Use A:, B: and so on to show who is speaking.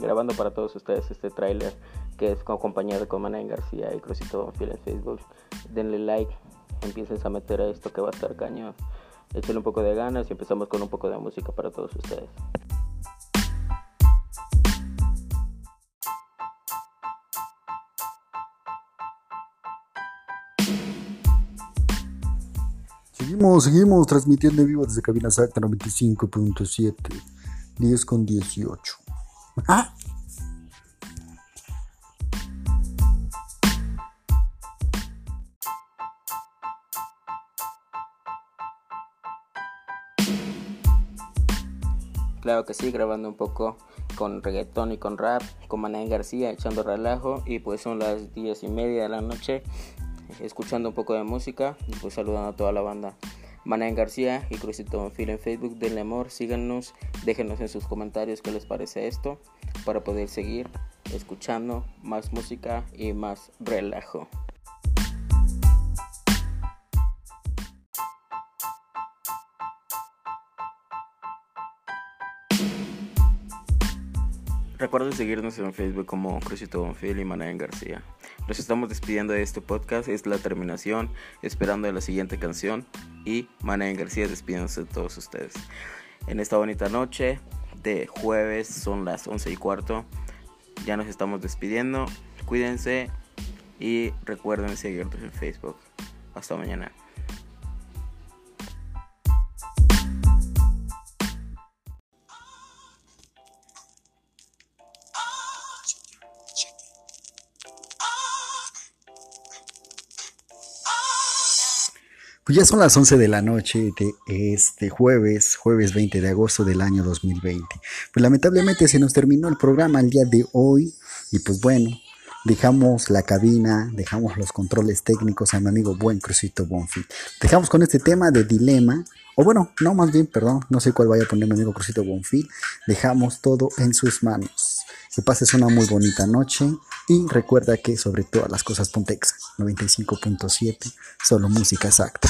A: grabando para todos ustedes este tráiler que es acompañado con Mané García y Crucito Bonfil en Facebook. Denle like, empiecen a meter a esto que va a estar cañón. Échenle un poco de ganas y empezamos con un poco de música para todos ustedes.
B: Seguimos, seguimos transmitiendo en vivo desde Cabina Exacta 95.7, 10 con 18. ¿Ah?
A: Claro que sí, grabando un poco con reggaetón y con rap, con Mané García echando relajo y pues son las 10 y media de la noche escuchando un poco de música y pues saludando a toda la banda. Mané García y Crucito Bonfil en Facebook, denle amor, síganos, déjenos en sus comentarios qué les parece esto para poder seguir escuchando más música y más relajo. Recuerden seguirnos en Facebook como Crucito Bonfil y Manuel García. Nos estamos despidiendo de este podcast, es la terminación, esperando la siguiente canción y Manuel García despidiéndose de todos ustedes. En esta bonita noche de jueves, son las 11 y cuarto, ya nos estamos despidiendo. Cuídense y recuerden seguirnos en Facebook. Hasta mañana.
B: Pues ya son las 11 de la noche de este jueves, jueves 20 de agosto del año 2020. Pues lamentablemente se nos terminó el programa el día de hoy y pues bueno, dejamos la cabina, dejamos los controles técnicos a mi amigo Buen Crucito Bonfi. Dejamos con este tema de dilema, o bueno, no más bien, perdón, no sé cuál vaya a poner mi amigo Crucito Bonfi. Dejamos todo en sus manos. Que pases una muy bonita noche y recuerda que sobre todas las cosas Pontexa 95.7, solo música exacta.